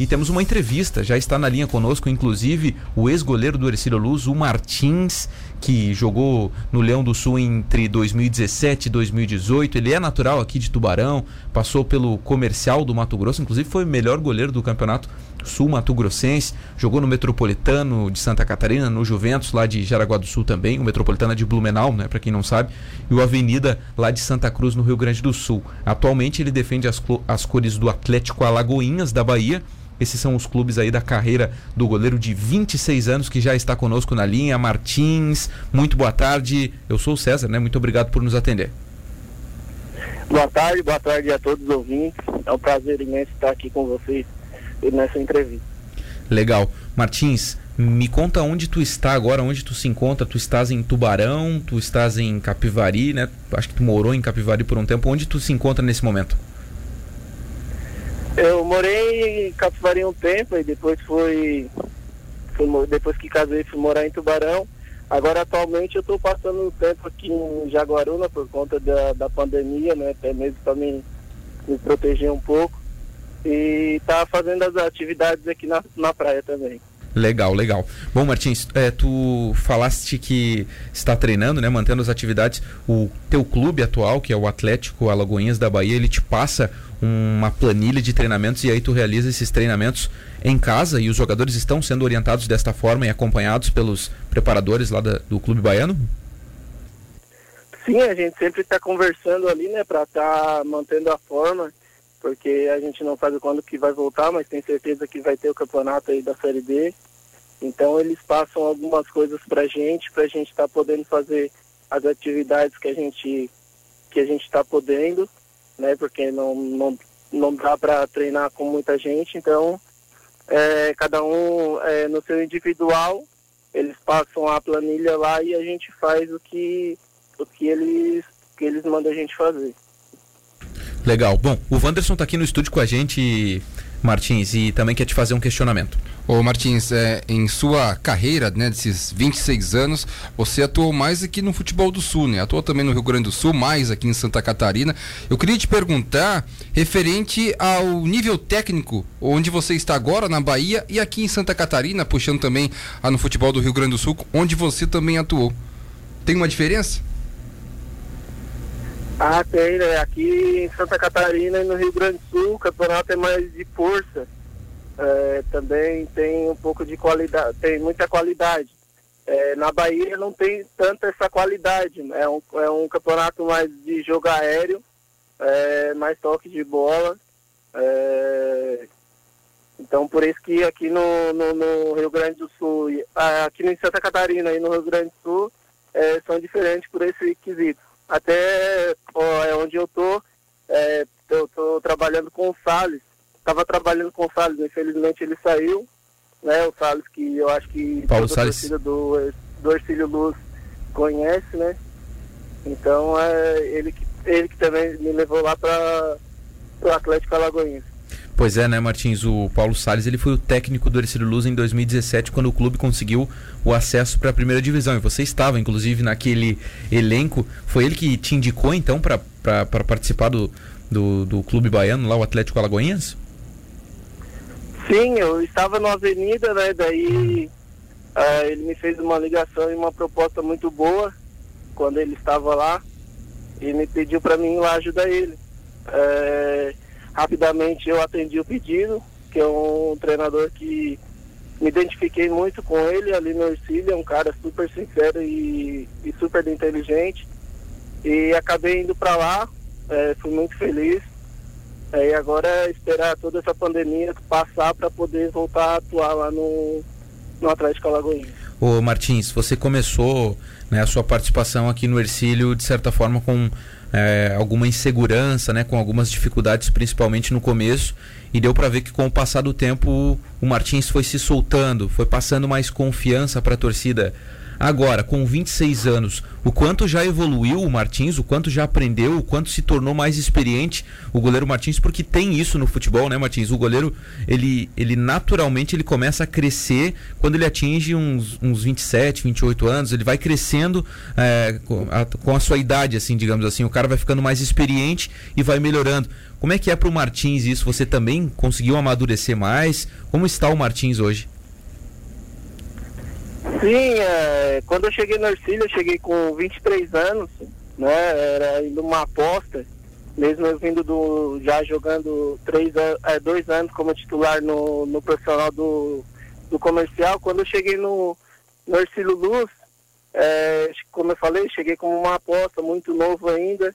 E temos uma entrevista, já está na linha conosco, inclusive, o ex-goleiro do Ercílio Luz, o Martins, que jogou no Leão do Sul entre 2017 e 2018. Ele é natural aqui de Tubarão, passou pelo comercial do Mato Grosso, inclusive foi o melhor goleiro do campeonato sul mato-grossense, jogou no Metropolitano de Santa Catarina, no Juventus lá de Jaraguá do Sul também, o Metropolitano é de Blumenau, né, para quem não sabe, e o Avenida lá de Santa Cruz no Rio Grande do Sul. Atualmente ele defende as, as cores do Atlético Alagoinhas da Bahia esses são os clubes aí da carreira do goleiro de 26 anos que já está conosco na linha. Martins, muito boa tarde. Eu sou o César, né? Muito obrigado por nos atender. Boa tarde, boa tarde a todos os ouvintes. É um prazer imenso estar aqui com vocês nessa entrevista. Legal. Martins, me conta onde tu está agora, onde tu se encontra. Tu estás em Tubarão, tu estás em Capivari, né? Acho que tu morou em Capivari por um tempo. Onde tu se encontra nesse momento? Eu morei em Capivari um tempo e depois fui, depois que casei fui morar em Tubarão. Agora atualmente eu estou passando um tempo aqui em Jaguaruna por conta da, da pandemia, né? Até mesmo para me, me proteger um pouco. E tá fazendo as atividades aqui na, na praia também. Legal, legal. Bom, Martins, é, tu falaste que está treinando, né, mantendo as atividades. O teu clube atual, que é o Atlético Alagoinhas da Bahia, ele te passa uma planilha de treinamentos e aí tu realiza esses treinamentos em casa e os jogadores estão sendo orientados desta forma e acompanhados pelos preparadores lá da, do clube baiano? Sim, a gente sempre está conversando ali, né, para estar tá mantendo a forma, porque a gente não sabe quando que vai voltar, mas tem certeza que vai ter o campeonato aí da Série B. Então eles passam algumas coisas para a gente, para a gente estar tá podendo fazer as atividades que a gente que a gente está podendo né? Porque não, não, não dá para treinar com muita gente, então é, cada um é, no seu individual, eles passam a planilha lá e a gente faz o que, o que eles, que eles mandam a gente fazer. Legal. Bom, o Wanderson está aqui no estúdio com a gente, Martins, e também quer te fazer um questionamento. Ô Martins, é, em sua carreira, né, desses 26 anos, você atuou mais aqui no futebol do Sul, né? Atuou também no Rio Grande do Sul, mais aqui em Santa Catarina. Eu queria te perguntar, referente ao nível técnico, onde você está agora na Bahia e aqui em Santa Catarina, puxando também ah, no futebol do Rio Grande do Sul, onde você também atuou. Tem uma diferença? Ah, tem, né? Aqui em Santa Catarina e no Rio Grande do Sul, o campeonato é mais de força é, também tem um pouco de qualidade, tem muita qualidade. É, na Bahia não tem tanta essa qualidade, é um, é um campeonato mais de jogo aéreo, é, mais toque de bola. É, então por isso que aqui no, no, no, Rio Grande do Sul, aqui em Santa Catarina e no Rio Grande do Sul é, são diferentes por esse quesito. Até ó, é onde eu tô, eu tô trabalhando com o Salles, estava trabalhando com o Salles, infelizmente ele saiu, né? O Salles que eu acho que Paulo Salles. do, do Ercílio Luz conhece, né? Então é ele que, ele que também me levou lá para o Atlético Alagoinhas. Pois é, né, Martins? O Paulo Salles ele foi o técnico do Ercílio Luz em 2017, quando o clube conseguiu o acesso para a primeira divisão. E você estava, inclusive, naquele elenco. Foi ele que te indicou, então, para participar do, do, do clube baiano, lá, o Atlético Alagoinhas? Sim, eu estava na avenida, né? Daí uh, ele me fez uma ligação e uma proposta muito boa quando ele estava lá e me pediu para mim ir lá ajudar ele. Uh, rapidamente eu atendi o pedido, que é um treinador que me identifiquei muito com ele ali no Ercílio, é um cara super sincero e, e super inteligente. E acabei indo para lá, uh, fui muito feliz é, e agora é esperar toda essa pandemia passar para poder voltar a atuar lá no, no Atlético Alagoinha. Ô Martins, você começou né, a sua participação aqui no Ercílio, de certa forma, com é, alguma insegurança, né, com algumas dificuldades, principalmente no começo, e deu para ver que com o passar do tempo o Martins foi se soltando, foi passando mais confiança para a torcida. Agora, com 26 anos, o quanto já evoluiu o Martins, o quanto já aprendeu, o quanto se tornou mais experiente o goleiro Martins, porque tem isso no futebol, né, Martins? O goleiro, ele, ele naturalmente ele começa a crescer quando ele atinge uns, uns 27, 28 anos, ele vai crescendo é, com, a, com a sua idade, assim, digamos assim. O cara vai ficando mais experiente e vai melhorando. Como é que é para o Martins isso? Você também conseguiu amadurecer mais? Como está o Martins hoje? Sim, é, quando eu cheguei no Ercílio, eu cheguei com 23 anos, né? Era ainda uma aposta, mesmo eu vindo do. já jogando três, é, dois anos como titular no, no profissional do, do comercial. Quando eu cheguei no, no Ercílio Luz, é, como eu falei, cheguei como uma aposta, muito novo ainda,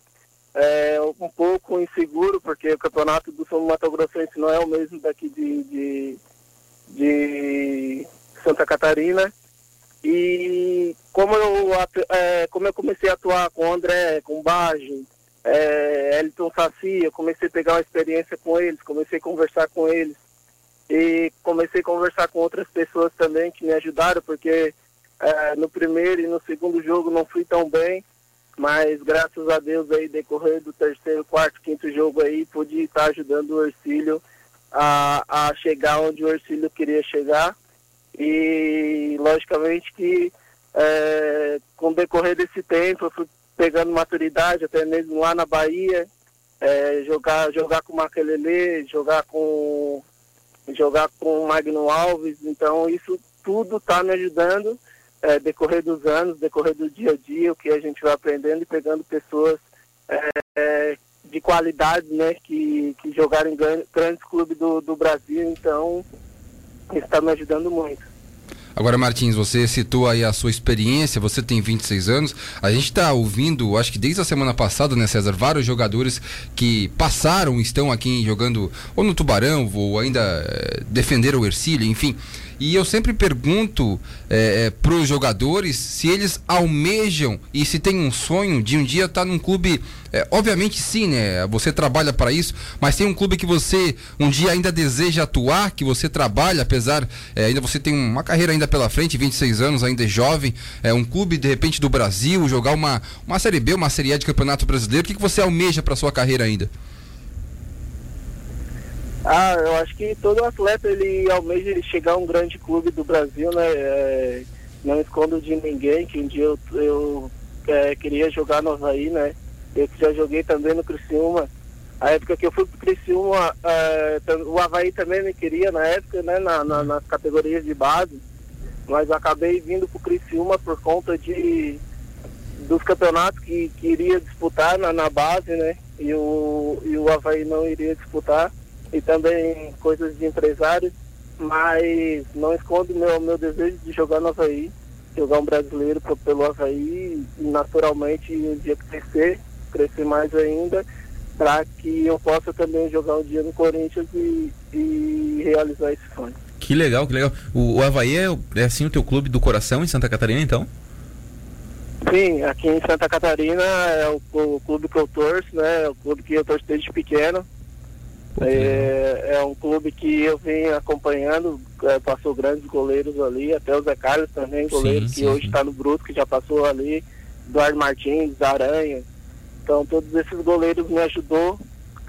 é, um pouco inseguro, porque o campeonato do São Mato Grossense não é o mesmo daqui de, de, de Santa Catarina. E como eu, é, como eu comecei a atuar com o André, com o Baggio, é, Elton Saci, eu comecei a pegar uma experiência com eles, comecei a conversar com eles. E comecei a conversar com outras pessoas também que me ajudaram, porque é, no primeiro e no segundo jogo não fui tão bem, mas graças a Deus aí, decorrer do terceiro, quarto, quinto jogo aí, pude estar ajudando o Ercílio a, a chegar onde o Ercílio queria chegar. E logicamente que é, com o decorrer desse tempo eu fui pegando maturidade, até mesmo lá na Bahia, é, jogar, jogar com o Maquelele, jogar com jogar com o Magno Alves, então isso tudo está me ajudando é, decorrer dos anos, decorrer do dia a dia, o que a gente vai aprendendo e pegando pessoas é, é de qualidade, né, que, que jogaram em grandes clubes do, do Brasil, então está me ajudando muito. Agora, Martins, você citou aí a sua experiência, você tem 26 anos. A gente está ouvindo, acho que desde a semana passada, né, César, vários jogadores que passaram, estão aqui jogando ou no Tubarão, ou ainda é, defenderam o Ercílio, enfim. E eu sempre pergunto é, é, para os jogadores se eles almejam e se tem um sonho de um dia estar tá num clube. É, obviamente sim, né? Você trabalha para isso, mas tem um clube que você um dia ainda deseja atuar, que você trabalha, apesar é, ainda você tem uma carreira ainda pela frente, 26 anos, ainda é jovem, é um clube de repente do Brasil, jogar uma, uma série B, uma série A de campeonato brasileiro. O que, que você almeja para sua carreira ainda? Ah, eu acho que todo atleta ele almeja chegar a um grande clube do Brasil, né? É, não escondo de ninguém que um dia eu, eu é, queria jogar no Havaí, né? Eu já joguei também no Criciúma. A época que eu fui pro Criciúma, é, o Havaí também me queria na época, né? Na, na, nas categorias de base. Mas acabei vindo pro Criciúma por conta de dos campeonatos que, que iria disputar na, na base, né? E o, e o Havaí não iria disputar e também coisas de empresários, mas não escondo meu, meu desejo de jogar no Havaí, jogar um brasileiro pelo Havaí e naturalmente um dia crescer, crescer mais ainda, para que eu possa também jogar um dia no Corinthians e, e realizar esse sonho. Que legal, que legal. O, o Havaí é, é assim o teu clube do coração em Santa Catarina, então? Sim, aqui em Santa Catarina é o, o clube que eu torço, né? É o clube que eu torço desde pequeno. É, é, um clube que eu venho acompanhando, é, passou grandes goleiros ali, até o Zé Carlos também, goleiro sim, que sim, hoje está no Brusque, já passou ali, Eduardo Martins, Aranha. Então todos esses goleiros me ajudou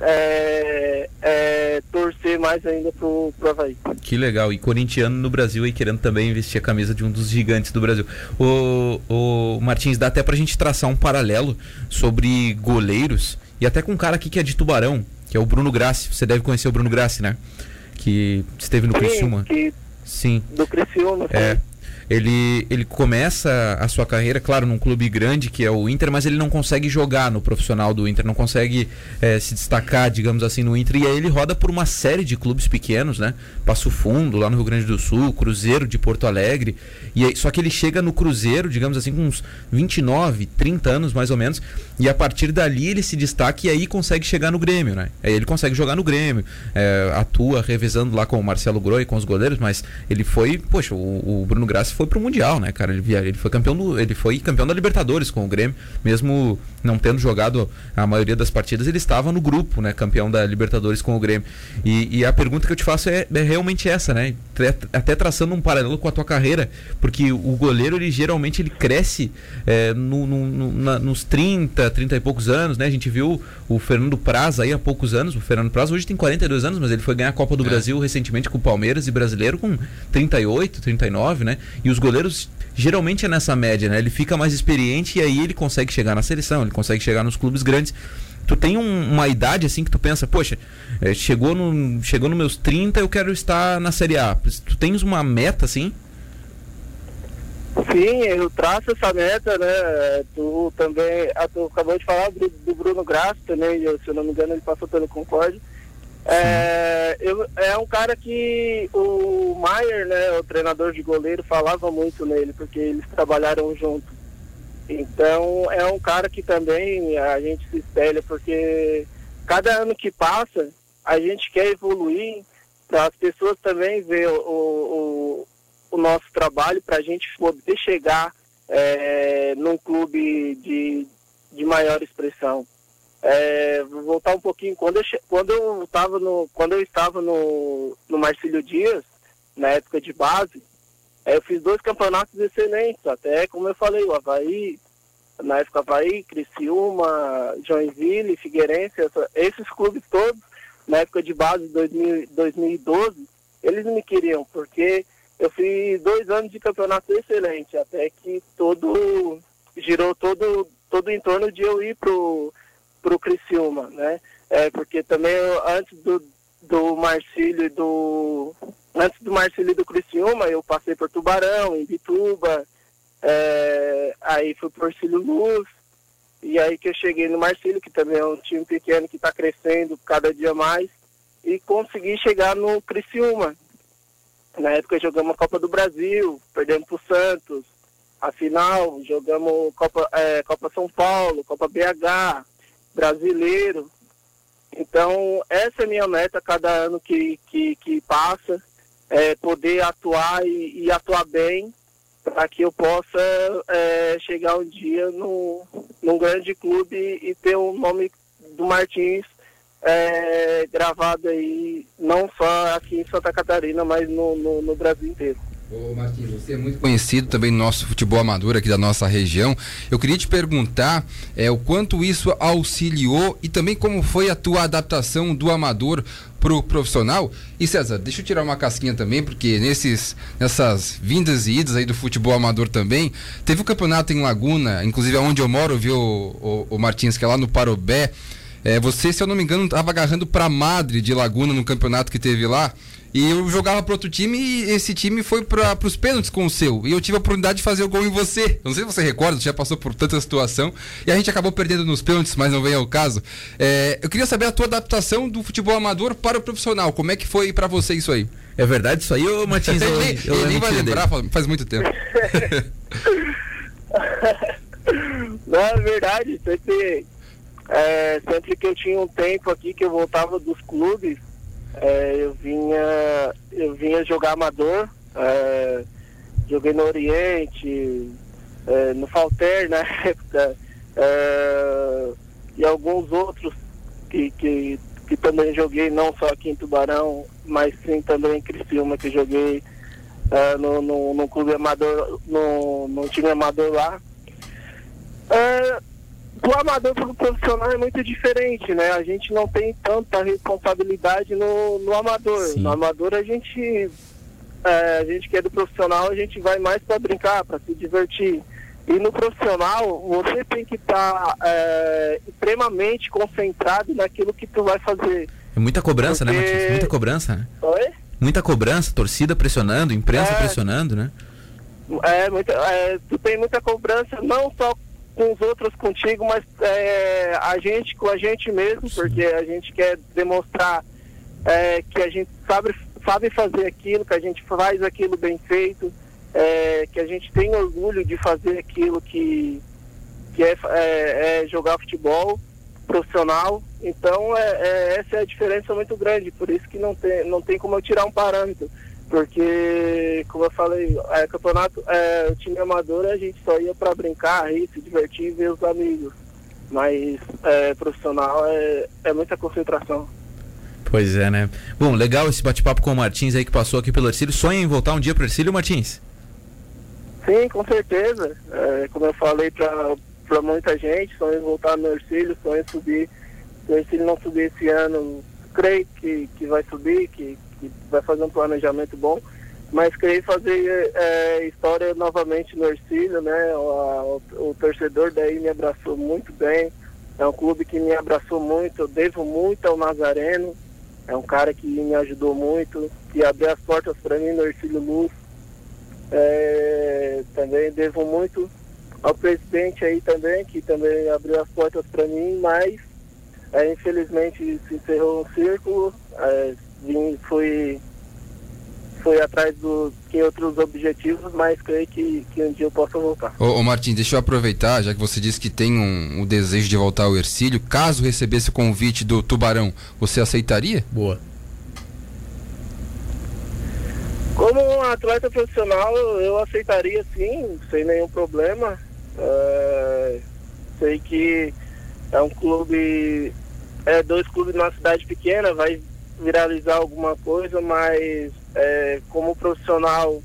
é, é, torcer mais ainda pro, pro Havaí. Que legal, e corintiano no Brasil aí querendo também vestir a camisa de um dos gigantes do Brasil. O, o Martins, dá até pra gente traçar um paralelo sobre goleiros, e até com um cara aqui que é de Tubarão, que é o Bruno Grassi. Você deve conhecer o Bruno Grassi, né? Que esteve no Sim, Criciúma. Que... Sim. Do Criciúma. É. Ele, ele começa a sua carreira, claro, num clube grande que é o Inter, mas ele não consegue jogar no profissional do Inter, não consegue é, se destacar, digamos assim, no Inter. E aí ele roda por uma série de clubes pequenos, né? Passo Fundo, lá no Rio Grande do Sul, Cruzeiro de Porto Alegre. E aí, só que ele chega no Cruzeiro, digamos assim, com uns 29, 30 anos mais ou menos. E a partir dali ele se destaca e aí consegue chegar no Grêmio, né? Aí ele consegue jogar no Grêmio, é, atua revezando lá com o Marcelo Groi, com os goleiros, mas ele foi, poxa, o, o Bruno Graça foi pro Mundial, né, cara? Ele, ele foi campeão do, ele foi campeão da Libertadores com o Grêmio, mesmo não tendo jogado a maioria das partidas, ele estava no grupo, né, campeão da Libertadores com o Grêmio. E, e a pergunta que eu te faço é, é realmente essa, né? até traçando um paralelo com a tua carreira, porque o goleiro ele geralmente ele cresce é, no, no, no, na, nos 30, 30 e poucos anos, né? A gente viu o Fernando Praz aí há poucos anos, o Fernando Praz hoje tem 42 anos, mas ele foi ganhar a Copa do é. Brasil recentemente com o Palmeiras e brasileiro com 38, 39, né? E os goleiros geralmente é nessa média, né? Ele fica mais experiente e aí ele consegue chegar na seleção, ele consegue chegar nos clubes grandes. Tu tem um, uma idade assim que tu pensa, poxa, é, chegou no chegou nos meus 30, eu quero estar na Série A. Tu tens uma meta assim? Sim, eu traço essa meta, né? Tu também, ah, tu acabou de falar do, do Bruno Graça também, eu, se eu não me engano ele passou pelo Concorde. É, eu, é um cara que o Maier, né, o treinador de goleiro, falava muito nele, porque eles trabalharam juntos. Então é um cara que também a gente se espelha, porque cada ano que passa, a gente quer evoluir para as pessoas também ver o, o, o nosso trabalho, para a gente poder chegar é, num clube de, de maior expressão. É, vou voltar um pouquinho. Quando eu, quando eu, tava no, quando eu estava no, no Marcílio Dias, na época de base, é, eu fiz dois campeonatos excelentes, até como eu falei, o Havaí, na época Havaí, Criciúma, Joinville, Figueirense, essa, esses clubes todos, na época de base, 2000, 2012, eles me queriam, porque eu fiz dois anos de campeonato excelente, até que todo girou todo, todo em torno de eu ir pro para o Criciúma, né? É, porque também eu, antes do, do Marcílio e do. Antes do Marcílio e do Criciúma, eu passei por Tubarão, em Bituba, é, aí fui por Cílio Luz, e aí que eu cheguei no Marcílio, que também é um time pequeno que está crescendo cada dia mais, e consegui chegar no Criciúma. Na época jogamos a Copa do Brasil, perdemos para o Santos, a final, jogamos Copa, é, Copa São Paulo, Copa BH, brasileiro. Então, essa é minha meta cada ano que, que, que passa, é poder atuar e, e atuar bem para que eu possa é, chegar um dia no, num grande clube e ter o nome do Martins é, gravado aí, não só aqui em Santa Catarina, mas no, no, no Brasil inteiro. Ô Martins, você é muito conhecido também no nosso futebol amador aqui da nossa região. Eu queria te perguntar é, o quanto isso auxiliou e também como foi a tua adaptação do amador pro profissional. E César, deixa eu tirar uma casquinha também, porque nesses, nessas vindas e idas aí do futebol amador também, teve o um campeonato em Laguna, inclusive onde eu moro, viu, o, o, o Martins, que é lá no Parobé. É, você, se eu não me engano, estava agarrando para Madre de Laguna no campeonato que teve lá. E eu jogava para outro time e esse time foi para os pênaltis com o seu. E eu tive a oportunidade de fazer o gol em você. Não sei se você recorda, já passou por tanta situação. E a gente acabou perdendo nos pênaltis, mas não vem ao caso. É, eu queria saber a tua adaptação do futebol amador para o profissional. Como é que foi para você isso aí? É verdade isso aí, ô Matins? Eu, ele, eu, nem vai lembrar, faz muito tempo. não, é verdade. Sempre, é, sempre que eu tinha um tempo aqui que eu voltava dos clubes, é, eu vinha eu vinha jogar amador, é, joguei no Oriente, é, no Falter na época, é, e alguns outros que, que, que também joguei, não só aqui em Tubarão, mas sim também em Criciúma, que joguei é, no, no, no, clube amador, no, no time amador lá. Do amador para o profissional é muito diferente, né? A gente não tem tanta responsabilidade no, no amador. Sim. No amador a gente, é, a gente que é do profissional, a gente vai mais para brincar, para se divertir. E no profissional, você tem que estar tá, é, extremamente concentrado naquilo que tu vai fazer. É muita cobrança, né, Porque... né, Matheus? Muita cobrança, né? Oi? Muita cobrança, torcida pressionando, imprensa é, pressionando, né? É, muita, é, tu tem muita cobrança, não só com os outros contigo, mas é, a gente com a gente mesmo, porque a gente quer demonstrar é, que a gente sabe, sabe fazer aquilo, que a gente faz aquilo bem feito, é, que a gente tem orgulho de fazer aquilo que, que é, é, é jogar futebol profissional. Então é, é, essa é a diferença muito grande, por isso que não tem, não tem como eu tirar um parâmetro porque, como eu falei, é, campeonato, é, o time amador a gente só ia para brincar, rir, se divertir e ver os amigos. Mas é, profissional é, é muita concentração. Pois é, né? Bom, legal esse bate-papo com o Martins aí que passou aqui pelo Ercílio. Sonha em voltar um dia pro Ercílio, Martins? Sim, com certeza. É, como eu falei para muita gente, sonho em voltar no Ercílio, sonho em subir. Se o Ercílio não subir esse ano, creio que, que vai subir, que, que vai fazer um planejamento bom. Mas creio fazer é, história novamente no Ercílio, né? O, o, o torcedor daí me abraçou muito bem. É um clube que me abraçou muito, eu devo muito ao Nazareno. É um cara que me ajudou muito, que abriu as portas para mim no Ercílio Luz. É, também devo muito ao presidente aí também, que também abriu as portas para mim, mas é, infelizmente se encerrou um círculo, é, vim, fui, fui atrás do que outros objetivos, mas creio que, que um dia eu possa voltar. Ô, ô Martim, deixa eu aproveitar, já que você disse que tem um, um desejo de voltar ao Ercílio, caso recebesse o convite do Tubarão, você aceitaria? Boa. Como um atleta profissional, eu aceitaria sim, sem nenhum problema. É, sei que é um clube, é dois clubes numa cidade pequena, vai viralizar alguma coisa, mas é, como profissional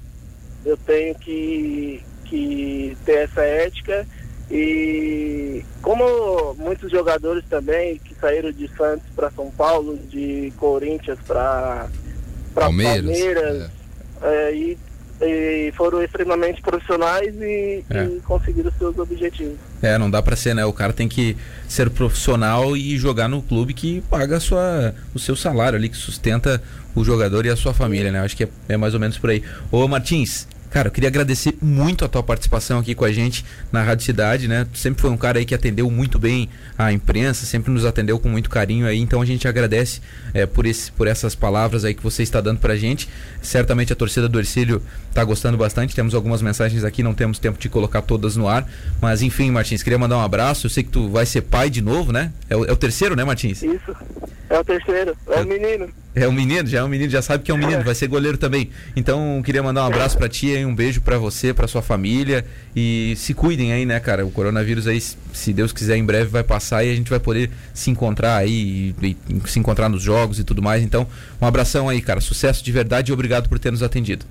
eu tenho que, que ter essa ética e como muitos jogadores também que saíram de Santos para São Paulo, de Corinthians para Palmeiras, Palmeiras é. é, e, e foram extremamente profissionais e, É. e conseguiram seus objetivos. É, não dá pra ser, né? O cara tem que ser profissional e jogar no clube que paga sua, o seu salário ali, que sustenta o jogador e a sua família, né? Acho que é, é mais ou menos por aí. Ô Martins, cara, eu queria agradecer muito a tua participação aqui com a gente na Rádio Cidade, né? Tu sempre foi um cara aí que atendeu muito bem a imprensa, sempre nos atendeu com muito carinho aí, então a gente agradece é, por, esse, por essas palavras aí que você está dando pra gente. Certamente a torcida do Ercílio tá gostando bastante, temos algumas mensagens aqui, não temos tempo de colocar todas no ar, mas enfim, Martins, queria mandar um abraço, eu sei que tu vai ser pai de novo, né? É o, é o terceiro, né, Martins? Isso. É o terceiro, é o menino. É um menino, já é um menino, já sabe que é um menino, vai ser goleiro também. Então, queria mandar um abraço pra ti e um beijo pra você, pra sua família e se cuidem aí, né, cara? O coronavírus aí, se Deus quiser, em breve vai passar e a gente vai poder se encontrar aí e, e se encontrar nos jogos e tudo mais. Então, um abração aí, cara. Sucesso de verdade e obrigado por ter nos atendido.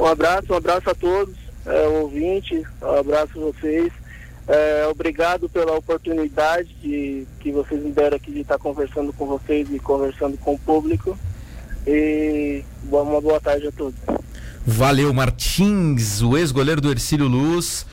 Um abraço, um abraço a todos, é, ouvintes, um abraço a vocês. É, obrigado pela oportunidade de, que vocês me deram aqui de estar conversando com vocês e conversando com o público. E uma boa tarde a todos. Valeu, Martins, o ex-goleiro do Ercílio Luz.